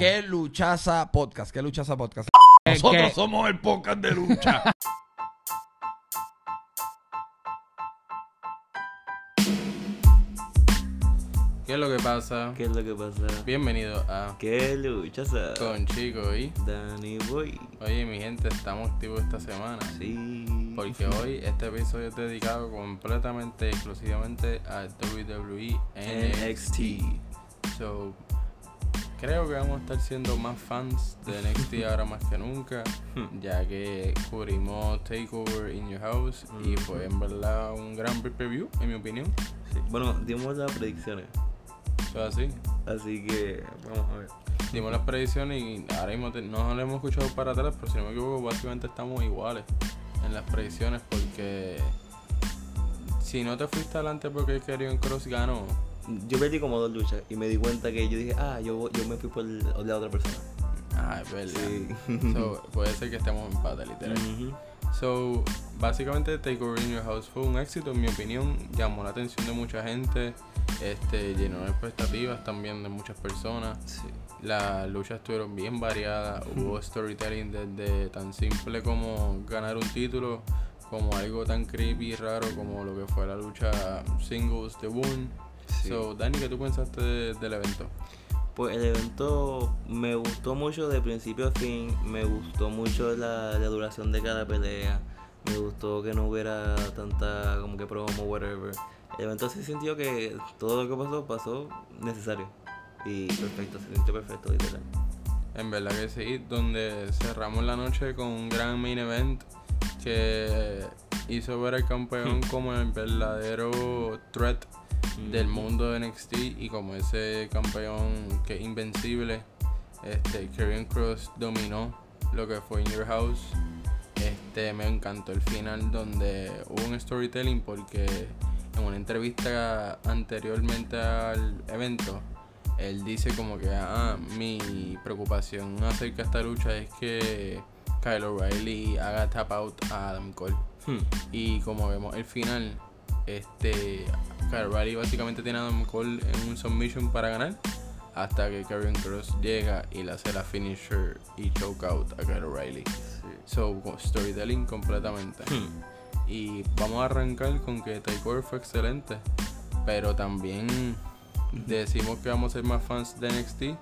¿Qué luchaza podcast? ¿Qué luchaza podcast? ¿Qué- Nosotros qué? somos el podcast de lucha. ¿Qué es lo que pasa? ¿Qué es lo que pasa? Bienvenido a ¿Qué luchaza? Con Chico y... Danny Boy. Oye, mi gente, estamos activos esta semana. Sí. Porque hoy este episodio es dedicado completamente, exclusivamente a WWE NXT. NXT. So, creo que vamos a estar siendo más fans de NXT ahora más que nunca, ya que cubrimos Takeover in Your House y fue en verdad un gran preview, en mi opinión. Sí. Bueno, dimos las predicciones. So, así. Así que vamos a ver. Dimos las predicciones y ahora mismo te- no lo hemos escuchado para atrás, pero si no me equivoco, básicamente estamos iguales en las predicciones porque si no te fuiste adelante porque Karrion Cross ganó, Yo perdí como dos luchas y me di cuenta que yo dije, ah, yo, yo me fui por el- la otra persona. ah, es verdad. Sí. So, puede ser que estemos en empate, literal. So, básicamente Takeover in Your House fue un éxito, en mi opinión. Llamó la atención de mucha gente, este, llenó expectativas también de muchas personas. Sí. Las luchas estuvieron bien variadas, hubo storytelling desde tan simple como ganar un título, como algo tan creepy y raro como lo que fue la lucha singles de Boone. Sí. So, Dani, ¿qué tú pensaste de- del evento? Pues el evento me gustó mucho de principio a fin, me gustó mucho la, la duración de cada pelea, me gustó que no hubiera tanta como que promo, whatever. El evento se sintió que todo lo que pasó, pasó necesario. Y perfecto, se sintió perfecto, literal. En verdad que sí, donde cerramos la noche con un gran main event que hizo ver al campeón como el verdadero threat del mundo de NXT y como ese campeón que es invencible. Este, Karrion Cross dominó lo que fue In Your House. Este, me encantó el final donde hubo un storytelling porque en una entrevista anteriormente al evento, él dice como que ah, mi preocupación acerca de esta lucha es que Kyle O'Reilly haga tap out a Adam Cole. Hmm. Y como vemos el final, este O'Reilly básicamente tiene a Adam Cole en un submission para ganar. Hasta que Karrion Cross llega y le hace la finisher y choke out a Kyle O'Reilly. So, co- storytelling completamente. Hmm. Y vamos a arrancar con que Takeover fue excelente. Pero también decimos que vamos a ser más fans de NXT.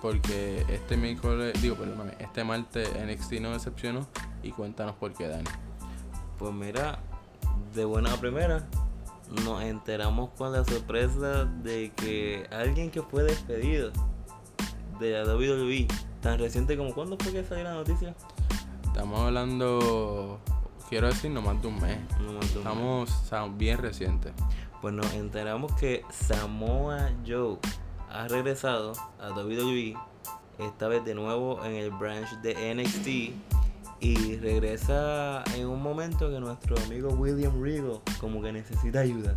Porque este miércoles, digo, perdóname, este martes NXT no decepcionó. Y cuéntanos por qué, Dani. Pues mira, de buena a primera, nos enteramos con la sorpresa de que alguien que fue despedido de la WWE, tan reciente como cuando fue que salió la noticia, Estamos hablando, quiero decir, no más de un mes. no me acuerdo. Estamos o sea, bien recientes. Pues nos enteramos que Samoa Joe ha regresado a WWE, esta vez de nuevo en el branch de NXT. Y regresa en un momento que nuestro amigo William Regal como que necesita ayuda.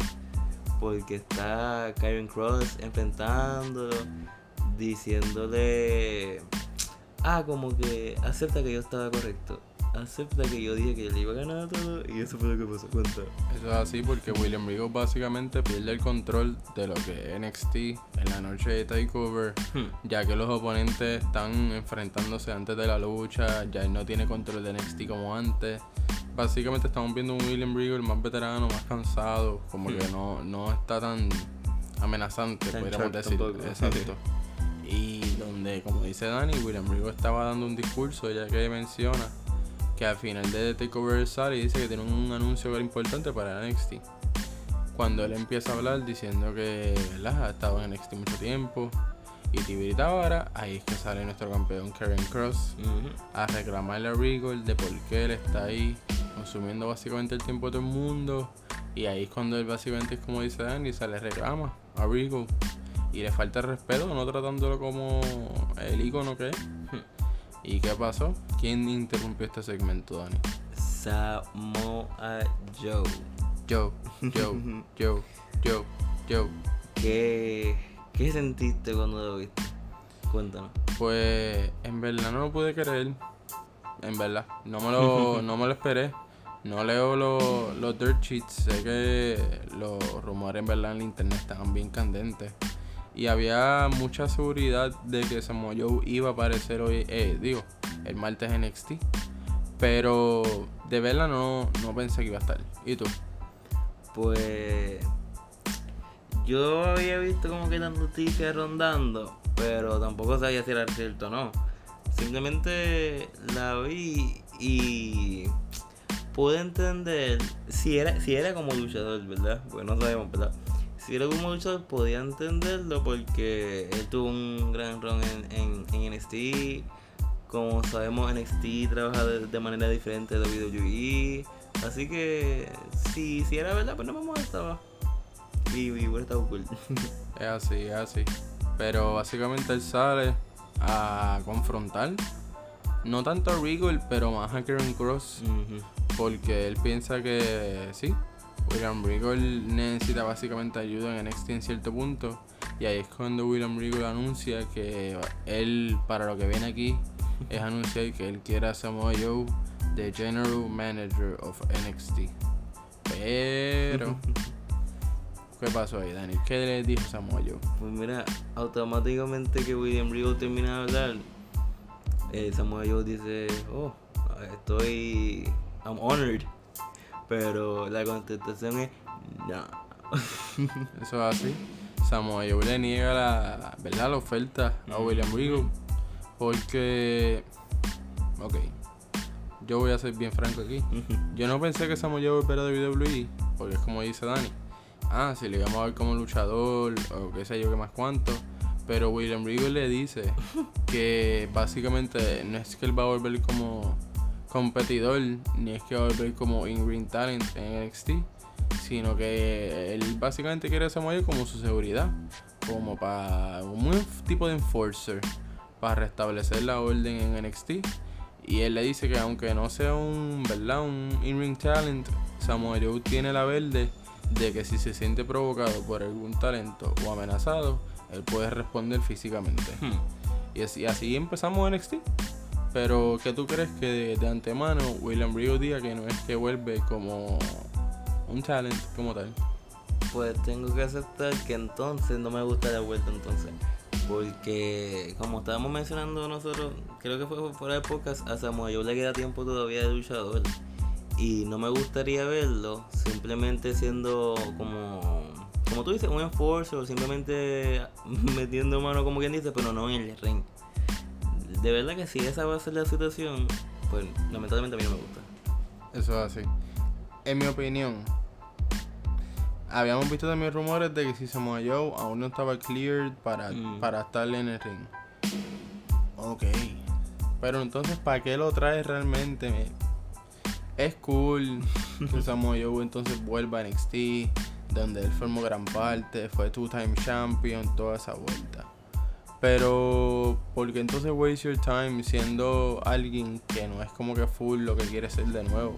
Porque está Karen Cross enfrentándolo, diciéndole, ah, como que acepta que yo estaba correcto. Acepta que yo dije que le iba a ganar todo y eso fue lo que pasó. Cuenta. Eso es así porque William Regal básicamente pierde el control de lo que es NXT en la noche de Takeover. Hmm. Ya que los oponentes están enfrentándose antes de la lucha, ya él no tiene control de NXT como antes. Básicamente estamos viendo un William Regal más veterano, más cansado, como que no, no está tan amenazante, Tan podríamos decir. Exacto. Y donde, como dice Dani, William Regal estaba dando un discurso, ya que menciona que al final de Takeover sale y dice que tiene un anuncio importante para NXT. Cuando él empieza a hablar diciendo que ¿verdad? ha estado en NXT mucho tiempo y Tibiri Tabara, ahí es que sale nuestro campeón Karen Cross Ujú. a reclamarle a Regal de por qué él está ahí consumiendo básicamente el tiempo de todo el mundo. Y ahí es cuando él básicamente es como dice Danny, se le reclama a Regal. Y le falta el respeto, no tratándolo como el icono que es. ¿Y qué pasó? ¿Quién interrumpió este segmento, Dani? Samoa Joe. Yo, yo, yo, yo, yo. ¿Qué, ¿Qué sentiste cuando lo viste? Cuéntanos. Pues en verdad no lo pude creer. En verdad. No me lo, no me lo esperé. No leo los, los dirt sheets. Sé que los rumores en verdad en la internet estaban bien candentes. Y había mucha seguridad de que Samoa Joe iba a aparecer hoy, eh, digo, el martes en NXT. Pero de verla no, no pensé que iba a estar. ¿Y tú? Pues yo había visto como que las noticias rondando, pero tampoco sabía si era cierto o no. Simplemente la vi y pude entender si era, si era como luchador, ¿verdad? Pues no sabemos, ¿verdad? Si era como luchador podía entenderlo porque él tuvo un gran run en, en, NXT. Como sabemos, NXT trabaja de, manera diferente de WWE. Así que si, si era verdad, pues no me molestaba. Y, y hubiera estado cool. es así, es así. Pero básicamente él sale a confrontar. No tanto a Regal, pero más a Karen Cross. Porque él piensa que sí. William Regal necesita básicamente ayuda en NXT en cierto punto. Y ahí es cuando William Regal anuncia que él, para lo que viene aquí, es anunciar que él quiere a Samoa Joe, the General Manager of NXT. Pero. ¿Qué pasó ahí, Dani? ¿Qué le dijo Samoa Joe? Pues mira, automáticamente que William Regal termina de hablar, eh, Samoa Joe dice, oh, estoy, I'm honored. Pero la contestación es, no. Eso es así. Samoa Joe le niega la, ¿verdad? la oferta a William Regal. Porque, ok, yo voy a ser bien franco aquí. Yo no pensé que Samoa Joe volviera de WWE, porque es como dice Dani ah, si le íbamos a ver como luchador o qué sé yo, qué más cuánto. Pero William Regal le dice que básicamente no es que él va a volver como competidor, ni es que va a volver como in-ring talent en NXT, sino que él básicamente quiere ser como su seguridad, como para un tipo de enforcer, para restablecer la orden en NXT. Y él le dice que aunque no sea un, ¿verdad? Un in-ring talent, Samoa Joe tiene la verde de que si se siente provocado por algún talento o amenazado, él puede responder físicamente. Hmm. Y, así, así empezamos NXT. Pero, ¿qué tú crees que de, antemano William Rio diga que no es que vuelve como un talent como tal? Pues tengo que aceptar que entonces no me gusta la vuelta entonces. Porque, como estábamos mencionando nosotros, creo que fue fuera de a Samuel le queda tiempo todavía de luchador y no me gustaría verlo simplemente siendo como como tú dices un esfuerzo simplemente metiendo mano como quien dice pero no en el ring de verdad que si esa va a ser la situación pues lamentablemente a mí no me gusta eso es así en mi opinión habíamos visto también rumores de que si Samoa Joe aún no estaba cleared para, mm. para estar en el ring ok pero entonces ¿para qué lo traes realmente? es cool que Samoa Joe entonces vuelva a NXT, donde él formó gran parte, fue two-time champion, toda esa vuelta. Pero, porque entonces waste your time siendo alguien que no es como que full lo que quiere ser de nuevo?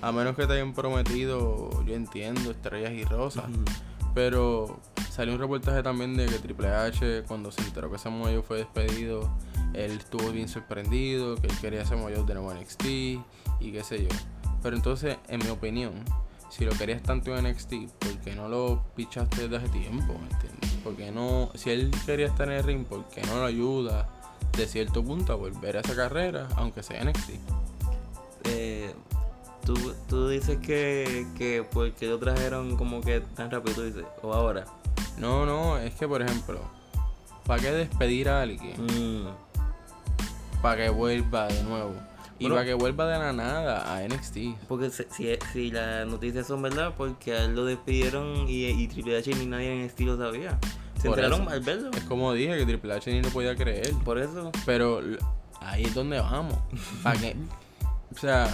A menos que te hayan prometido, yo entiendo, estrellas y rosas. Pero salió un reportaje también de que Triple H, cuando se enteró que Samoa Joe fue despedido, él estuvo bien sorprendido, que él quería Samoa Joe de nuevo en NXT y qué sé yo. Pero entonces, en mi opinión, si lo querías tanto en NXT, ¿por qué no lo pichaste desde hace tiempo? ¿Me entiendes? Porque no, si él quería estar en el ring, ¿por qué no lo ayuda de cierto punto a volver a esa carrera, aunque sea NXT? Eh, tú, tú dices que, que porque lo trajeron como que tan rápido, tú dices, o ahora. No, no, es que por ejemplo, ¿para qué despedir a alguien? Mm. Para que vuelva de nuevo. Y para que vuelva de la nada a NXT. Porque si, si las noticias son verdad, porque a él lo despidieron y, y Triple H ni nadie en NXT lo sabía. Se enteraron al verlo. Es como dije, que Triple H ni lo podía creer. Por eso. Pero ahí es donde vamos. para que, o sea,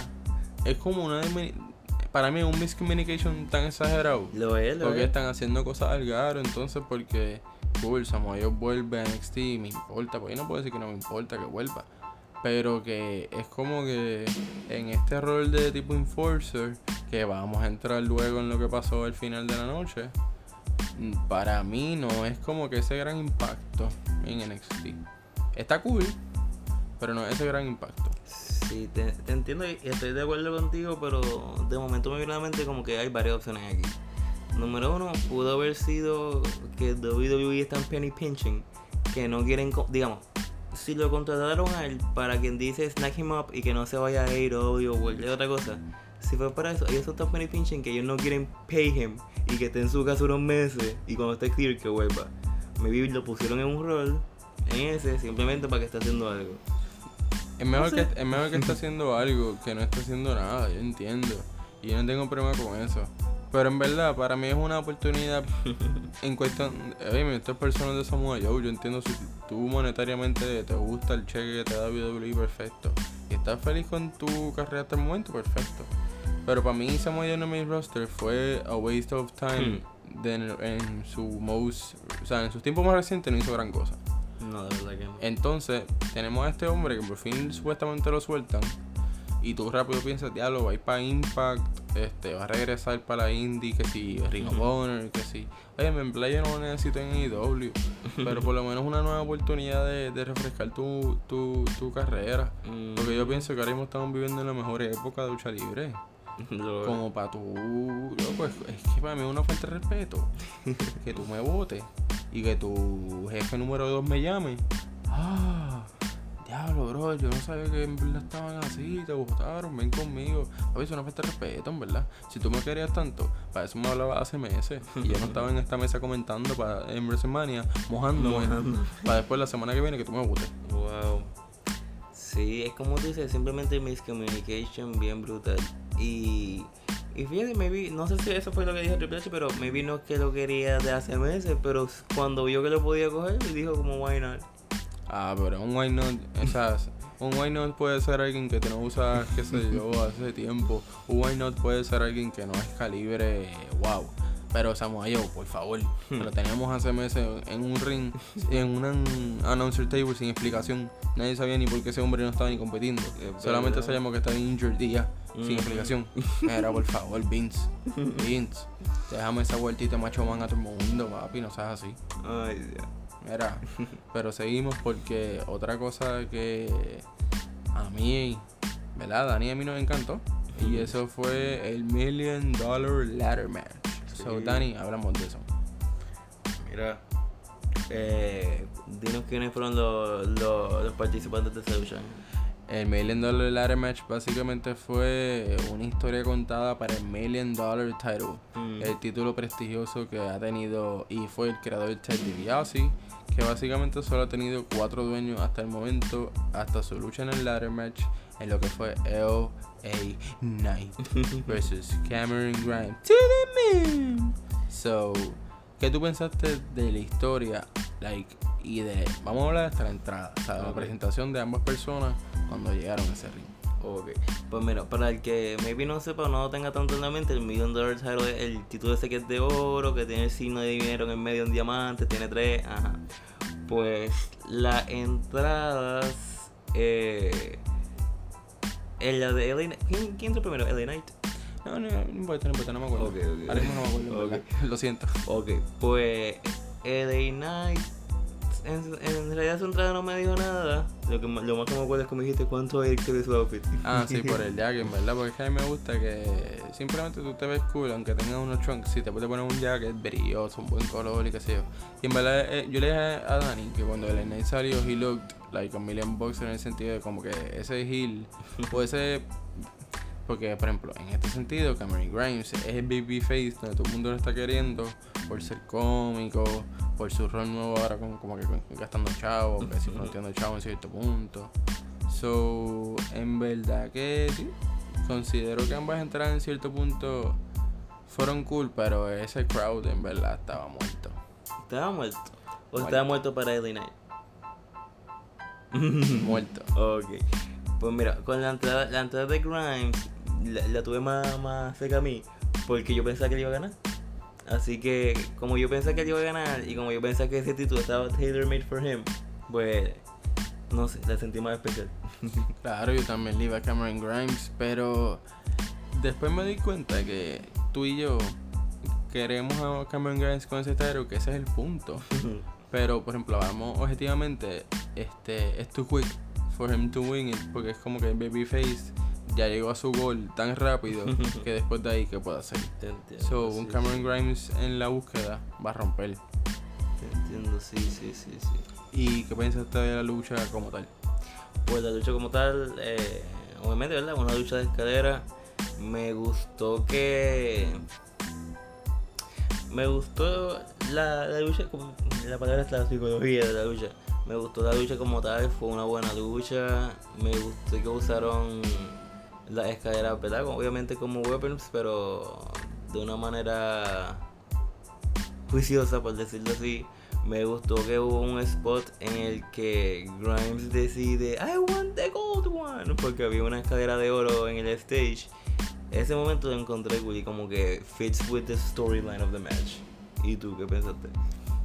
es como una para mí un miscommunication tan exagerado. Lo es, lo Porque están haciendo cosas al garo, entonces porque cool, Samoa vuelve a NXT, me importa, pues yo no puedo decir que no me importa que vuelva. Pero que es como que en este rol de tipo enforcer, que vamos a entrar luego en lo que pasó al final de la noche, para mí no es como que ese gran impacto en NXT. Está cool, pero no es ese gran impacto. Sí, te, entiendo y estoy de acuerdo contigo, pero de momento me viene a la mente como que hay varias opciones aquí. Número uno, pudo haber sido que WWE están penny pinching, que no quieren, digamos, si lo contrataron a él para quien dice snack him up y que no se vaya a AEW o cualquier otra cosa, si fue para eso, ellos son tan penny pinching que ellos no quieren pay him y que esté en su casa unos meses y cuando esté clear que vuelva. Maybe lo pusieron en un rol, en ese, simplemente para que esté haciendo algo. Es mejor, No sé. que, es mejor que esté haciendo algo que no esté haciendo nada, yo entiendo. Y yo no tengo problema con eso. Pero en verdad, para mí es una oportunidad en cuestión. Oye, estas personas de Samoa Joe, yo entiendo si tú monetariamente te gusta el cheque que te da WWE, perfecto. Y estás feliz con tu carrera hasta el momento, perfecto. Pero para mí, Samoa Joe en main roster fue a waste of time. de- en, en su most. O sea, en sus tiempos más recientes no hizo gran cosa. No, de verdad que no. Entonces, tenemos a este hombre que por fin supuestamente lo sueltan. Y tú rápido piensas, diablo, va a ir para Impact, este, va a regresar para la Indie, que si Ring of Honor, que si. Oye, en play yo no lo necesito en AEW. pero por lo menos una nueva oportunidad de, de refrescar tu, tu, tu carrera. Mm, Porque yo pienso que ahora mismo estamos viviendo en la mejor época de lucha libre. Como para tú, loco, es, es que para mí es una falta de respeto. que tú me votes y que tu jefe número 2 me llame. Ah, diablo, bro, yo no sabía que en verdad estaban así, te votaron, ven conmigo. A veces es una falta de respeto, en verdad. Si tú me querías tanto, para eso me hablaba hace meses. Y yo no estaba en esta mesa comentando para, en WrestleMania, mojándome. Mojando. Para después la semana que viene que tú me votes. Wow. Sí, es como tú dices, simplemente miscommunication bien brutal. Y, y fíjate, maybe, no sé si eso fue lo que dijo Triple H, pero maybe no es que lo quería de hace meses, pero cuando vio que lo podía coger, dijo como why not. Ah, pero un why not, o sea, un why not puede ser alguien que tú no usas, qué sé yo, hace tiempo. Un why not puede ser alguien que no es calibre, wow. Pero Joe, por favor, lo teníamos hace meses en un ring, en un announcer table sin explicación. Nadie sabía ni por qué ese hombre no estaba ni compitiendo. Es Solamente sabíamos que estaba injured y ya, sin Ujú. explicación. Era por favor, Vince. Vince, déjame esa vueltita macho man a todo el mundo, papi, no seas así. Ay, Dios. Mira, pero seguimos porque otra cosa que a mí, ¿verdad? Dani a mí nos encantó. Y eso fue el Million Dollar Ladder Match. So. Dani, hablamos de eso. Mira, eh, dinos quiénes fueron los, los, los participantes de lucha. El Million Dollar Ladder Match básicamente fue una historia contada para el Million Dollar Title. Mm. El título prestigioso que ha tenido y fue el creador Ted DiBiase, que básicamente solo ha tenido cuatro dueños hasta el momento, hasta su lucha en el ladder match, en lo que fue LA Knight versus Cameron Grimes to the moon. So, ¿qué tú pensaste de la historia? Like, y de, vamos a hablar hasta la entrada, o sea, la presentación de ambas personas cuando llegaron a ese ring. Ok, pues mira, para el que maybe no sepa o no lo tenga tanto en la mente, el Million Dollar Title es el título ese que es de oro, que tiene el signo de dinero en el medio, un diamante, tiene tres, ajá. Pues las entradas, eh, en la de LA, ¿quién, quién entró primero? LA Knight. No, no, no importa, no importa, no me acuerdo. Ahora mismo no me acuerdo, en lo siento. Ok, pues LA Knight, en, en realidad su entrada no me dijo nada. Lo, que, lo más que me acuerdo es que me dijiste cuánto es que ve su outfit. Ah, sí, por el jacket, en verdad, porque es que a mí me gusta que simplemente tú te ves cool, aunque tengas unos trunks, si te puedes poner un jacket brilloso, un buen color y qué sé yo. Y en verdad, eh, yo le dije a Dani que cuando el Night salió, he looked like a million bucks en el sentido de como que ese heel puede ser. Porque, por ejemplo, en este sentido, Cameron Grimes es el baby face donde todo el mundo lo está queriendo por ser cómico, por su rol nuevo ahora como, como que con- gastando chavo, que si fronteando chavo en cierto punto. So, en verdad que sí, considero que ambas entradas en cierto punto fueron cool, pero ese crowd en verdad estaba muerto. ¿Estaba muerto? ¿O Muerto. estaba muerto para LA Knight? muerto. Ok. Pues mira, con la entrada, la entrada de Grimes la, la tuve más, más cerca a mí porque yo pensaba que él iba a ganar. Así que, como yo pensaba que él iba a ganar y como yo pensaba que ese título estaba tailor made for him, pues no sé, la sentí más especial. Claro, yo también le iba a Cameron Grimes, pero después me di cuenta que tú y yo queremos a Cameron Grimes con ese title, que ese es el punto. Pero, por ejemplo, vamos objetivamente, este, es too quick for him to win it, porque es como que babyface ya llegó a su gol tan rápido que después de ahí, ¿qué puede hacer? Te entiendo. So, un Cameron Grimes en la búsqueda va a romper. Te entiendo, sí, sí, sí, sí. ¿Y qué pensaste de la lucha como tal? Pues la lucha como tal, eh, obviamente, ¿verdad? Una lucha de escalera. Me gustó que. Me gustó la, la lucha, como- la palabra es la psicología de la lucha. Me gustó la lucha como tal, fue una buena lucha. Me gustó que usaron las escaleras, ¿verdad? Obviamente como weapons, pero de una manera juiciosa, por decirlo así. Me gustó que hubo un spot en el que Grimes decide, I want the gold one, porque había una escalera de oro en el stage. Ese momento lo encontré cool y como que fits with the storyline of the match. ¿Y tú qué pensaste?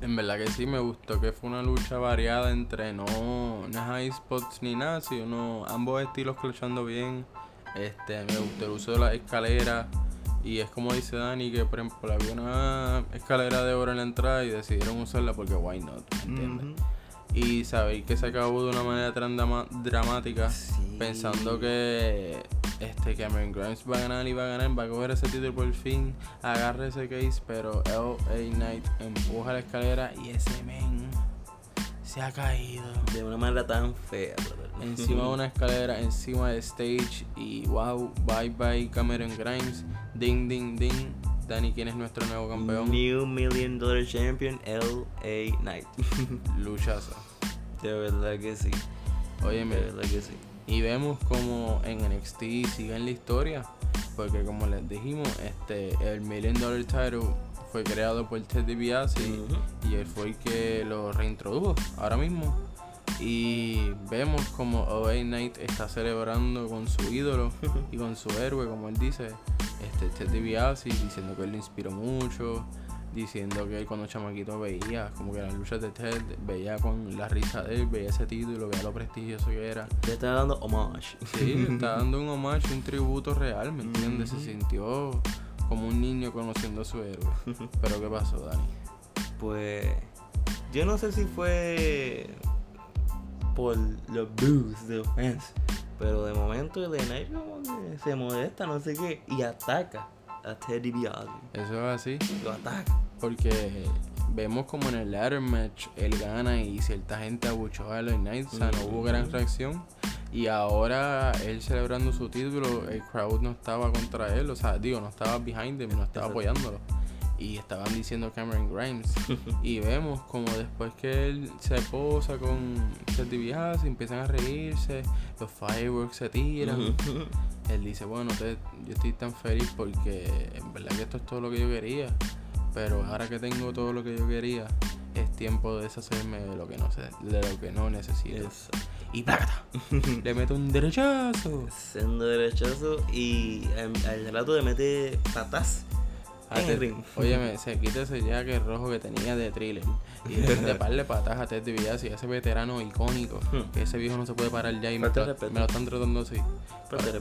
En verdad que sí, me gustó que fue una lucha variada entre no, no high spots ni nada, sino ambos estilos clutchando bien. Este, me gustó el uso de la escalera. Y es como dice Dani, que por ejemplo había una escalera de oro en la entrada y decidieron usarla porque why not, ¿me entiendes? Y saber que se acabó de una manera tan dramática, Sí. pensando que este Cameron Grimes va a ganar y va a ganar, va a coger ese título por fin, agarra ese case, pero LA Knight empuja la escalera y ese men se ha caído. De una manera tan fea, brother. Encima de una escalera, encima del stage y wow, bye bye Cameron Grimes, ding ding ding. Dani, ¿quién es nuestro nuevo campeón? New Million Dollar Champion, LA Knight. Luchaza. de verdad que sí. Óyeme, De verdad que sí. Y vemos como en NXT siguen la historia. Porque como les dijimos, este el Million Dollar Title fue creado por Ted DiBiase Ujú. y él fue el que lo reintrodujo ahora mismo. Y vemos como OA Knight está celebrando con su ídolo y con su héroe, como él dice, este Ted DiBiase, diciendo que él le inspiró mucho, diciendo que él cuando chamaquito veía como que las luchas de Ted, veía con la risa de él, veía ese título, veía lo prestigioso que era. Le está dando homage. Sí, le está dando un homage, un tributo real, ¿me entiendes? Se sintió como un niño conociendo a su héroe. Pero ¿qué pasó, Dani? Pues yo no sé si fue por los boos de los fans, pero de momento el Knight como que se molesta, no sé qué, y ataca a Teddy DiBiase. Eso es así, Lo ataca. porque vemos como en el ladder match él gana y cierta gente abuchó a los Knights, o sea, no hubo gran reacción. Y ahora él celebrando su título, el crowd no estaba contra él, o sea, digo, no estaba behind him, no estaba Exacto. apoyándolo. Y estaban diciendo Cameron Grimes. y vemos como después que él se posa con Ted DiBiase, empiezan a reírse, los fireworks se tiran. Él dice, bueno, Ted, yo estoy tan feliz porque en verdad que esto es todo lo que yo quería. Pero ahora que tengo todo lo que yo quería, es tiempo de deshacerme de lo que no, se, de lo que no necesito. Eso. Y ¡plácata! Le mete un derechazo. Siendo derechazo y al, al rato le mete patas A en el Ted- ring. Óyeme, se quita ese jacket rojo que tenía de thriller y le mete par de patas a Ted DiBiase, ese veterano icónico, Hmm. que ese viejo no se puede parar ya y me, está- de lo están tratando así. De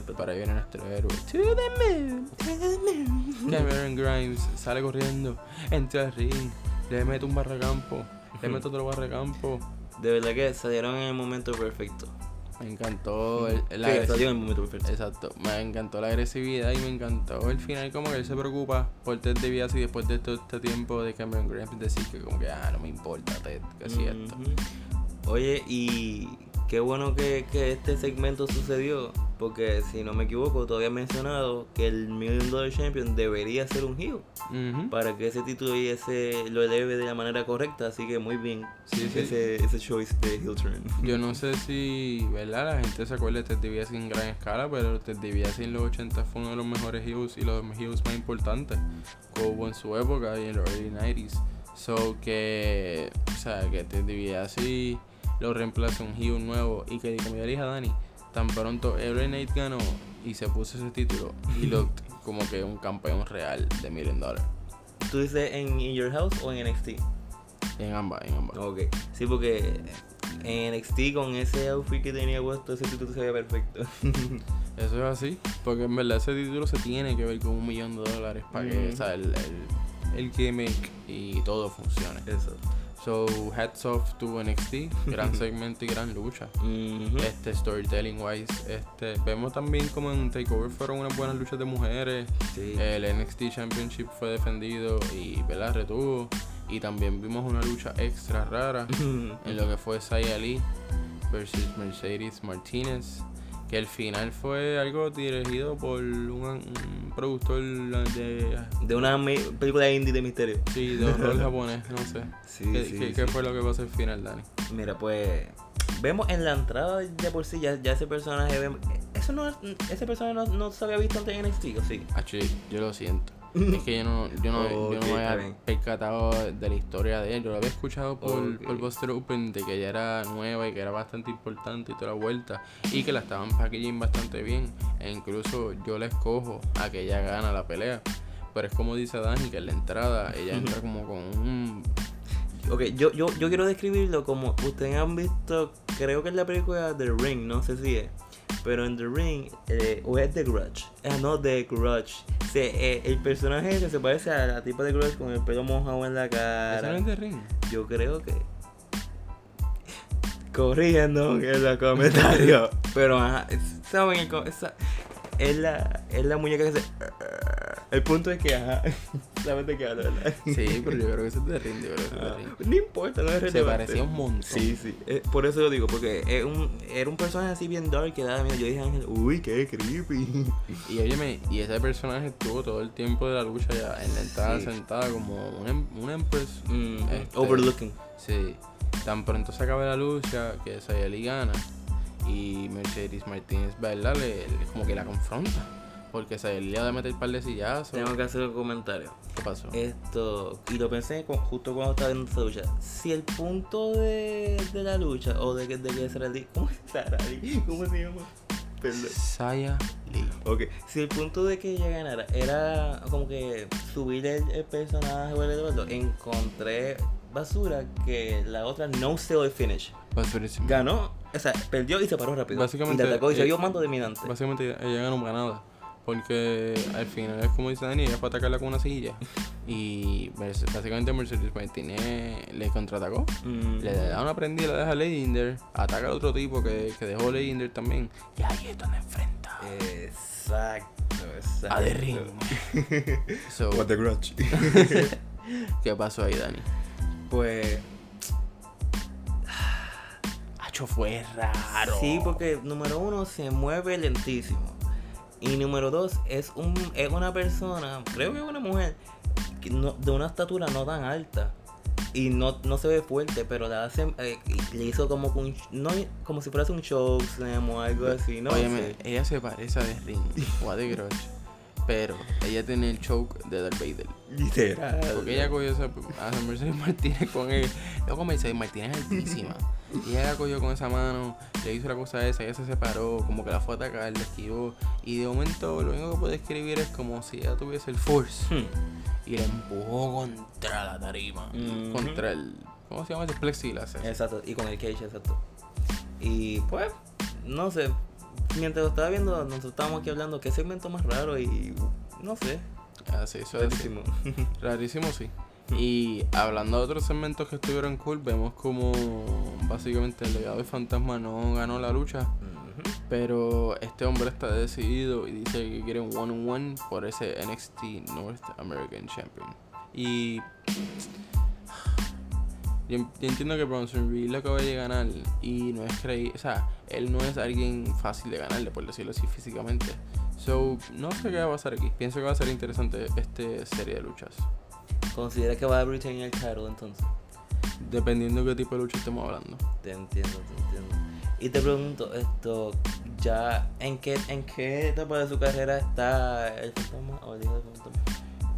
Para, para ahí viene nuestro héroe. To the moon. Cameron Grimes sale corriendo, entra al ring, le mete un barracampo, le mete otro barracampo. De verdad que salieron en el momento perfecto. Me encantó el, el Sí, agresi- salió en momento perfecto. Exacto, me encantó la agresividad y me encantó el final como que él se preocupa por Ted DiBiase y después de todo este tiempo de Cameron Grimes decir que como que ah no me importa Ted, que es cierto. Ujú. Oye, y qué bueno que, que este segmento sucedió, porque si no me equivoco, todavía he mencionado que el Million Dollar Champion debería ser un heel, para que ese título y ese lo eleve de la manera correcta, así que muy bien Sí, sí. ese, ese choice de heel turn. Yo no sé si, ¿verdad? La gente se acuerda de Ted DiBiase en gran escala, pero Ted DiBiase en los 80 fue uno de los mejores heels y los heels más importantes que hubo en su época y en los early 90s. So que, o sea, que Ted DiBiase lo reemplaza un heel nuevo y que, como ya le dije a Dani, tan pronto LA Knight ganó y se puso ese título y lo como que un campeón real de Million Dollar. ¿Tú dices en In Your House o en NXT? En ambas, en ambas. Ok, sí, porque en NXT con ese outfit que tenía puesto, ese título se veía perfecto. Eso es así, porque en verdad ese título se tiene que ver con un millón de dólares para que Ujú. o sea, el, el, el gimmick y todo funcione. Eso. So, hats off to NXT, gran segmento y gran lucha. Este, storytelling wise, este, vemos también como en Takeover fueron unas buenas luchas de mujeres. Sí. El NXT Championship fue defendido y ¿verdad? retuvo. Y también vimos una lucha extra rara en lo que fue Saya Lee versus Mercedes Martinez. Que el final fue algo dirigido por un, un productor de, De una película indie de misterio. sí, de horror japonés, no sé. Sí, ¿Qué, sí, qué- sí. qué fue lo que pasó al final, Dani? Mira, pues vemos en la entrada de por sí ya, ya ese personaje eso no es- ese personaje no, no se había visto antes en NXT, ¿o sí? Achi, yo lo siento. Es que yo no, yo no, yo Ok, no me había percatado de la historia de él. Yo lo había escuchado por, Ok. por Buster Open de que ella era nueva y que era bastante importante y toda la vuelta. Y que la estaban packaging bastante bien. E incluso yo la escojo a que ella gana la pelea. Pero es como dice Dani, que en la entrada ella entra como con un... Ok, yo, yo, yo quiero describirlo como ustedes han visto, creo que es la película The Ring, no sé si es, pero en The Ring, eh, o es The Grudge, ah, no The Grudge, Se- eh, el personaje se parece a la tipa de Grudge con el pelo mojado en la ¿Eso cara. no es de ring? Yo creo que. Corriendo en los comentarios. Pero ajá, ¿saben? Es, la, es la muñeca que se. El punto es que, ajá. ¿Saben de qué hablo, verdad? Sí, pero yo creo que eso es de ring. Yo creo que eso es de Ah, no importa, no es relevante. Se parecía un montón. Sí, sí. eh, por eso lo digo, porque es un, era un personaje así bien dark que daba miedo. Yo dije, Ángel, uy, qué creepy. Y óyeme, y ese personaje estuvo todo el tiempo de la lucha ya en la entrada Sí. sentada como un, em- un empress. Mm, Este, Overlooking. Sí. Tan pronto se acaba la lucha que Sayali gana y Mercedes Martínez, ¿verdad? Le, le- como que la confronta. Porque Sayali le va a meter un par de sillazos. Tengo que hacer un comentario. ¿Qué pasó? Esto, y lo pensé justo cuando estaba viendo esta lucha. Si el punto de, de la lucha, o de que, de que Sarah Lee- ¿cómo es Sarah? ¿Cómo se llama? Perdón. Saya Lee. Ok, si el punto de que ella ganara era como que subir el, el personaje o el elevator, encontré basura que la otra no sell el finish. Básicamente, Ganó, o sea, perdió y se paró rápido. Básicamente, y te atacó y se eh, vio mando dominante. básicamente ella ganó ganada. Porque al final es como dice Dani, ella fue a atacarla con una silla. Y básicamente Mercedes Martínez le contraatacó. Mm. Le da una prendida, la deja Leinder, ataca al otro tipo que, que dejó Leinder también. Y ahí es donde enfrenta Exacto, exacto. a The Ring. So, What the grudge. ¿Qué pasó ahí, Dani? pues Hacho fue raro. Sí, porque número uno se mueve lentísimo. Y número dos es un es una persona, creo que es una mujer, que no- de una estatura no tan alta. Y no, no se ve fuerte, pero la hace, eh, le hizo como un, no, como si fuese un show o algo así, ¿no? Sé. ella se parece a The Ring o a The Grudge. Pero ella tiene el choke de Darth Vader. Literal. Porque ella cogió esa, a Mercedes Martínez con él. Luego Mercedes Martínez es altísima. Y ella la cogió con esa mano, le hizo la cosa esa, ella se separó, como que la fue a atacar, la esquivó. Y de momento lo único que puede escribir es como si ella tuviese el force. Hmm. Y la empujó contra la tarima. Ujú. Contra el. ¿Cómo se llama ese plexiglas? Exacto, y con el cage, exacto. Y pues, no sé, mientras lo estaba viendo, nosotros estábamos aquí hablando, qué segmento más raro y no sé, Ah, sí, eso es así. rarísimo. Rarísimo, sí. Y hablando de otros segmentos que estuvieron cool, vemos como básicamente el legado de fantasma no ganó la lucha. Pero este hombre está decidido y dice que quiere un one-on-one por ese NXT North American Champion. Y yo, yo entiendo que Bronson Reed lo acaba de ganar y no es creíble. O sea, él no es alguien fácil de ganarle, por decirlo así, físicamente. So, no sé qué va a pasar aquí. Pienso que va a ser interesante esta serie de luchas. Considera que va a retain el title entonces. Dependiendo de qué tipo de lucha estemos hablando. Te entiendo, te entiendo. Y te pregunto, esto, ya, ¿en qué, en qué etapa de su carrera está el fantasma o el hijo del fantasma?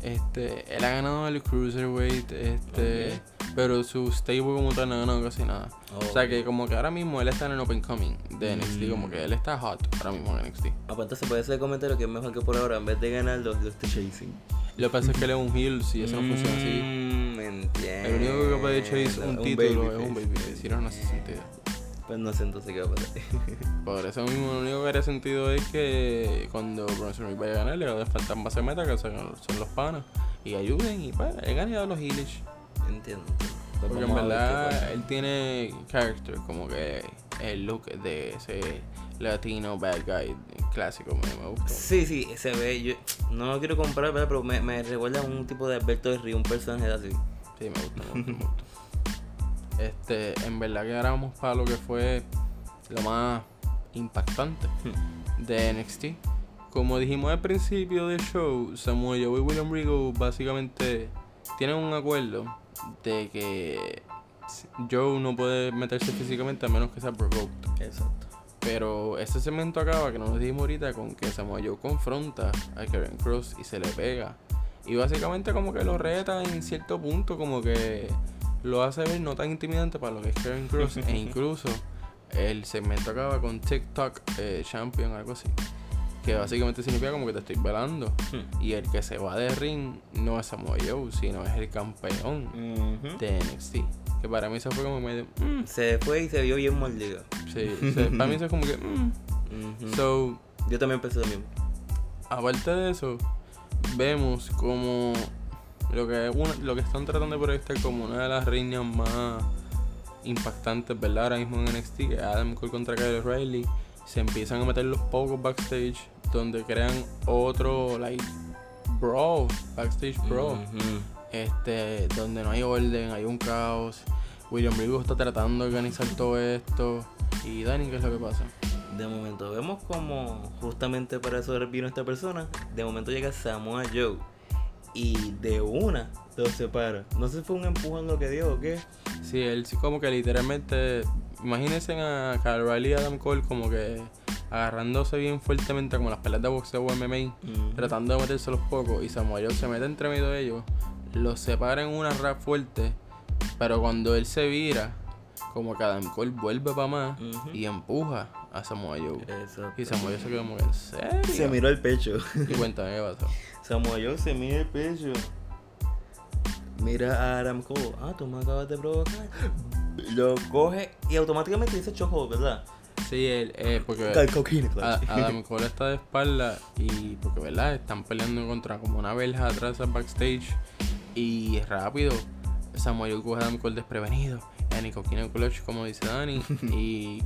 Este, él ha ganado el Cruiserweight, este, pero su stable como tal no ha ganado casi nada. O sea que como que ahora mismo él está en el Open Coming de NXT, Mm. como que él está hot ahora mismo en NXT. Ah, pues entonces puede ser el comentario que es mejor que por ahora, en vez de ganar los, los está chasing. Lo que pasa es que él es un heel, si eso no funciona así. Mm, entiendo. El único que puede chase un, título es un babyface. baby, si no, no hace sentido. Pues no sé entonces qué va a pasar. Por eso mismo lo único que haría sentido es que cuando Bronson Reed vaya a ganar, le va a fantasma se meta, que son, son los panas, y ayuden y pues, él gana a los heelish. entiendo. Porque en verdad él tiene character, como que el look de ese latino bad guy clásico me, me gusta. Sí, sí, se ve. Yo no lo quiero comprar, pero me, me recuerda a un tipo de Alberto de Río, un personaje así. Sí, me gusta, me gusta, me gusta. Este, en verdad que ahora vamos para lo que fue lo más impactante de NXT. Como dijimos al principio del show, Samuel Joe y William Regal básicamente tienen un acuerdo de que Joe no puede meterse físicamente a menos que sea provoked. Exacto. Pero ese segmento acaba, que nos dijimos ahorita, con que Samoa Joe confronta a Karen Cross y se le pega. Y básicamente como que lo reta en cierto punto, como que lo hace ver no tan intimidante para lo que es Karen Cross. e incluso el segmento acaba con TikTok eh, Champion, algo así. Que básicamente significa como que te estoy velando. Hmm. Y el que se va de ring no es Samoa Joe, sino es el campeón de NXT. Que para mí eso fue como medio... mm, Se fue y se vio bien mordido. sí, para mí eso es como que... mm. So, Yo también pensé lo mismo. aparte de eso, vemos como lo que una- lo que están tratando de proyectar como una de las reinas más impactantes, ¿verdad? Ahora mismo en NXT, que es Adam Cole contra Kyle O'Reilly, se empiezan a meter los pocos backstage, donde crean otro, like, brawl, backstage Ujú. este, donde no hay orden, hay un caos. William Regal está tratando de organizar todo esto. Y Dani, ¿qué es lo que pasa? De momento vemos como justamente para eso vino esta persona. De momento llega Samoa Joe y de una los separa. No sé si fue un empujón lo que dio o qué. Sí, él sí como que literalmente, imagínense a Kyle O'Reilly y Adam Cole como que agarrándose bien fuertemente como las peleas de boxeo o MMA, Ujú. tratando de meterse los pocos y Joe se mete entre medio de ellos, los separa en una rap fuerte, pero cuando él se vira, como que Adam Cole vuelve para más y empuja a Samoa Joe. Y Samoa Joe se quedó como ¿en serio? Se miró el pecho. Y cuéntame qué pasó. Samoa Joe se mira el pecho. Mira a Adam Cole. Ah, tú me acabas de provocar. Lo coge y automáticamente dice chojo, ¿verdad? Sí, él, eh, porque... A- Adam Cole está de espalda y porque verdad están peleando contra como una verja atrás al backstage y rápido Samuel coge a Adam Cole desprevenido Annie Coquina Clutch como dice Dani y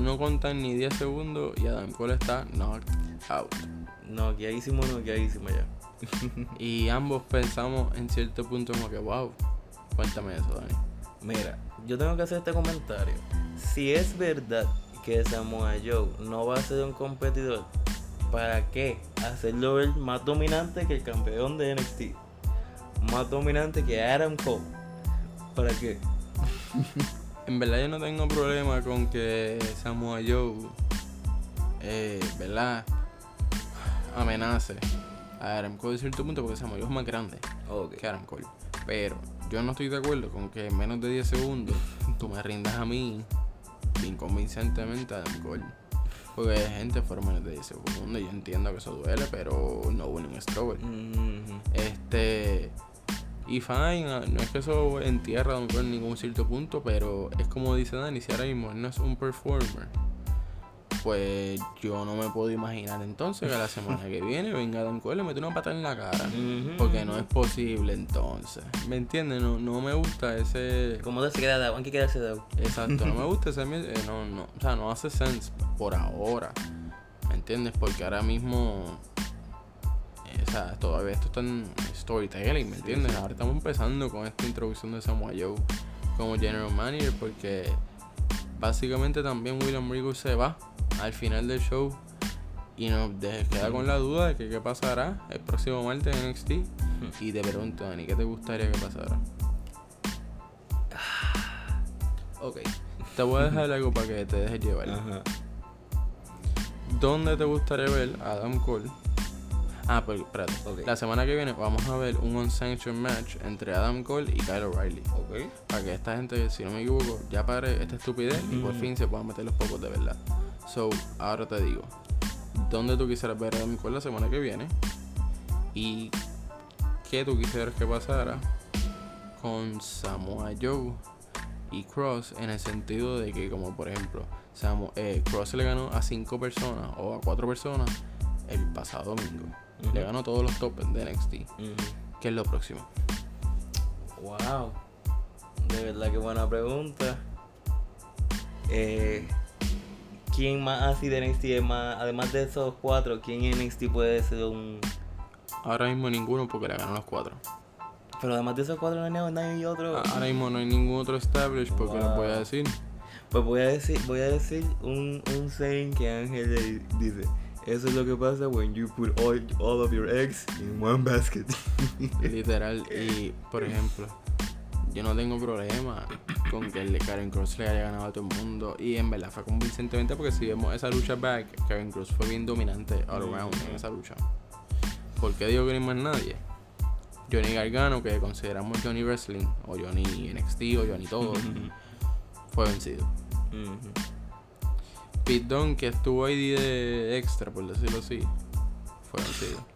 no contan ni 10 segundos y Adam Cole está knocked out No, guiadísimo, no, guiadísimo ya. y ambos pensamos en cierto punto como que wow cuéntame eso Dani Mira, yo tengo que hacer este comentario. Si es verdad que Samoa Joe no va a ser un competidor, ¿para qué hacerlo ver más dominante que el campeón de NXT? Más dominante que Adam Cole. ¿Para qué? En verdad yo no tengo problema con que Samoa Joe, eh, ¿verdad? Amenace a Adam Cole a cierto punto porque Samoa Joe es más grande Ok. que Adam Cole. Pero yo no estoy de acuerdo con que en menos de 10 segundos tú me rindas a mí inconvincentemente a Adam Cole. Porque gente fueron menos de 10 segundos. Yo entiendo que eso duele, pero no un struggle. Mhm. Este. Y fine, ah, no es que eso entierra a Adam Cole en ningún cierto punto, pero es como dice Dani, si ahora mismo él no es un performer, pues yo no me puedo imaginar entonces que la semana que viene venga Adam Cole y le mete una pata en la cara. Porque no es posible entonces. ¿Me entiendes? No, no me gusta ese. ¿Cómo se queda dado? Hay que quedarse dado. Exacto, no me gusta ese. eh, no, no, o sea, no hace sense por ahora. ¿Me entiendes? Porque ahora mismo. eh, O sea, todavía esto está en storytelling, ¿me entiendes? Ahora estamos empezando con esta introducción de Samoa Joe como general manager porque básicamente también William Regal se va al final del show y nos de- queda con la duda de que qué pasará el próximo martes en NXT y te pregunto Dani, ¿qué te gustaría que pasara? Ok, te voy a dejar algo para que te dejes llevar. Ajá. ¿Dónde te gustaría ver a Adam Cole? Ah, pues espérate. Ok. La semana que viene vamos a ver un unsanctioned match entre Adam Cole y Kyle O'Reilly. Ok. Para que esta gente, si no me equivoco, ya pare esta estupidez y por fin se puedan meter los pocos de verdad. So, ahora te digo, ¿dónde tú quisieras ver a Cole la semana que viene? ¿Y qué tú quisieras que pasara con Samoa Joe y Cross en el sentido de que, como por ejemplo, Samo- eh, Cross le ganó a cinco personas o a cuatro personas el pasado domingo. Le ganó todos los tops de NXT. Ujú. ¿Qué es lo próximo? Wow. De verdad que buena pregunta. Eh, ¿Quién más así de NXT es más, además de esos cuatro, quién en NXT puede ser un... Ahora mismo ninguno porque le ganan los cuatro. Pero además de esos cuatro no hay nadie otro. Ahora mismo no hay ningún otro establish porque les voy a Wow. decir. Pues voy a decir, voy a decir un, un saying que Ángel le dice. Eso es lo que pasa when you put all, all of your eggs in one basket. Literal. Y por ejemplo, yo no tengo problema con que el de Karen Cross le haya ganado a todo el mundo. Y en verdad fue convincentemente porque si vemos esa lucha back, Karen Cross fue bien dominante all around en esa lucha. ¿Por qué digo que no hay más nadie? Johnny Gargano, que consideramos Johnny Wrestling, o Johnny NXT, o Johnny todo, fue vencido. Pete Dunne, que estuvo ahí de extra, por decirlo así, fue vencido.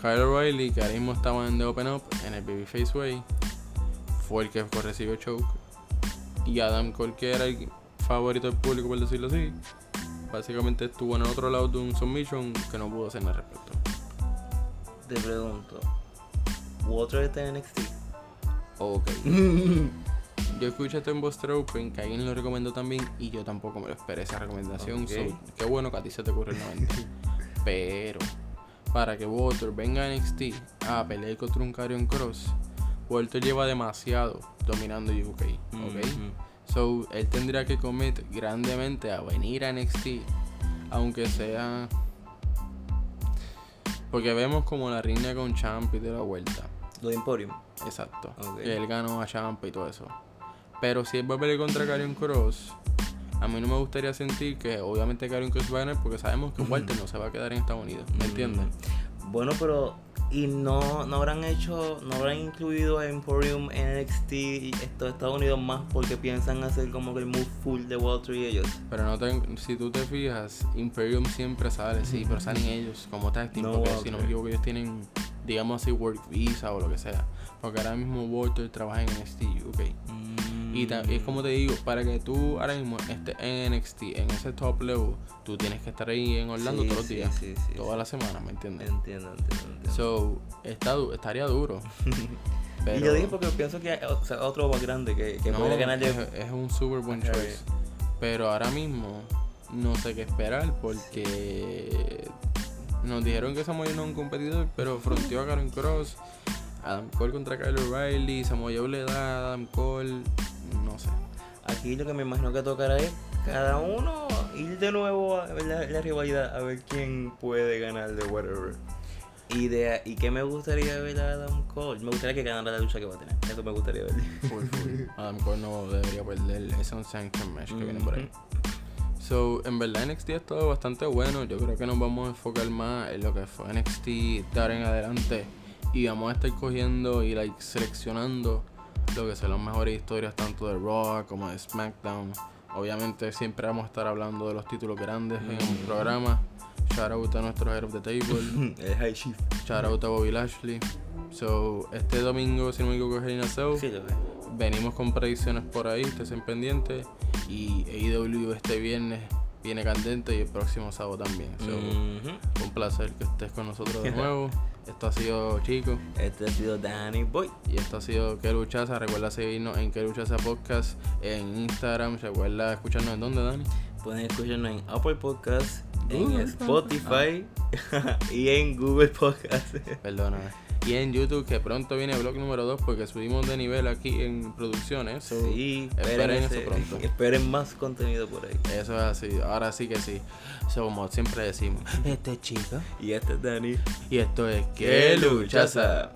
Kyle O'Reilly, que ahora mismo estaba en The Open Up, en el Babyface Way, fue el que recibió choke. Y Adam Cole, que era el favorito del público, por decirlo así, básicamente estuvo en el otro lado de un submission que no pudo hacer nada al respecto. Te pregunto. ¿Water está en NXT? Ok. Yo escuché esto en Buster Open, que alguien lo recomendó también, y yo tampoco me lo esperé esa recomendación. Ok. so, qué bueno que a ti se te ocurre el 90. Pero, para que Walter venga a NXT a pelear contra un Carrion Cross, Walter lleva demasiado dominando UK. ¿ok? Ujú. So, él tendría que commit grandemente a venir a NXT, aunque sea. Porque vemos como la riña con Champ y de la vuelta. Lo de Emporium. Exacto. Que él ganó a Champa y todo eso. Pero si él va a pelear contra Karrion Cross, a mí no me gustaría sentir que obviamente Karrion Cross va a ganar porque sabemos que Walter no se va a quedar en Estados Unidos. ¿Me entiendes? Bueno, pero. ¿Y no, no habrán hecho, no habrán incluido a Emporium en NXT y estos Estados Unidos más porque piensan hacer como que el move full de Walter y ellos? Pero no te- si tú te fijas, Imperium siempre sale, sí, pero salen ellos como tag team, No, porque ok. si no me equivoco ellos tienen, digamos así, work visa o lo que sea. Porque ahora mismo Walter trabaja en NXT UK. Y es como te digo, para que tú ahora mismo estés en NXT, en ese top level, tú tienes que estar ahí en Orlando Sí, todos los sí, días, sí, sí, todas las semanas, ¿me entiendes? Entiendo, entiendo, entiendo. So, está estaría duro. y yo dije porque pienso que hay o sea, otro más grande que, que no, podría ganar de... es, es un super buen choice. Pero ahora mismo no sé qué esperar porque nos dijeron que Samoa no es un competidor, pero fronteó a Karen Cross, Adam Cole contra Kyle O'Reilly, Samoa Joe le da a Adam Cole, no sé. Aquí lo que me imagino que tocará es cada uno ir de nuevo a ver la, la rivalidad, a ver quién puede ganar de whatever. Y de y qué me gustaría ver a Adam Cole. Me gustaría que ganara la lucha que va a tener. Eso me gustaría ver. Full, full. Adam Cole no debería perder ese Sanction Match que viene por ahí. So, en verdad NXT ha estado bastante bueno. Yo creo que nos vamos a enfocar más en lo que fue NXT de ahora en adelante. Y vamos a estar cogiendo y like, seleccionando lo que son las mejores historias tanto de Raw como de SmackDown. Obviamente siempre vamos a estar hablando de los títulos grandes en el programa. Shout out a nuestros Head of the Table. El High Chief. Shout out a Bobby Lashley. So, este domingo, si no me equivoco, es Cell. Sí, lo. Venimos con predicciones por ahí, estén pendientes. Y AEW este viernes viene candente y el próximo sábado también. So. Un placer que estés con nosotros de nuevo. Esto ha sido Chico Este ha sido Danny Boy. y esto ha sido Que Luchaza. Recuerda seguirnos en Que Luchaza Podcast en Instagram. Recuerda escucharnos en dónde, Dani. Pueden escucharnos en Apple Podcast, Google en Spotify y en Google Podcast. Perdona. Y en YouTube, que pronto viene blog número 2 porque subimos de nivel aquí en producciones. So, Sí, esperen eso pronto. Esperen más contenido por ahí. Eso es así, ahora sí que sí. So, como siempre decimos, este es chico Y este es Dani. y esto es ¡Qué Que luchaza!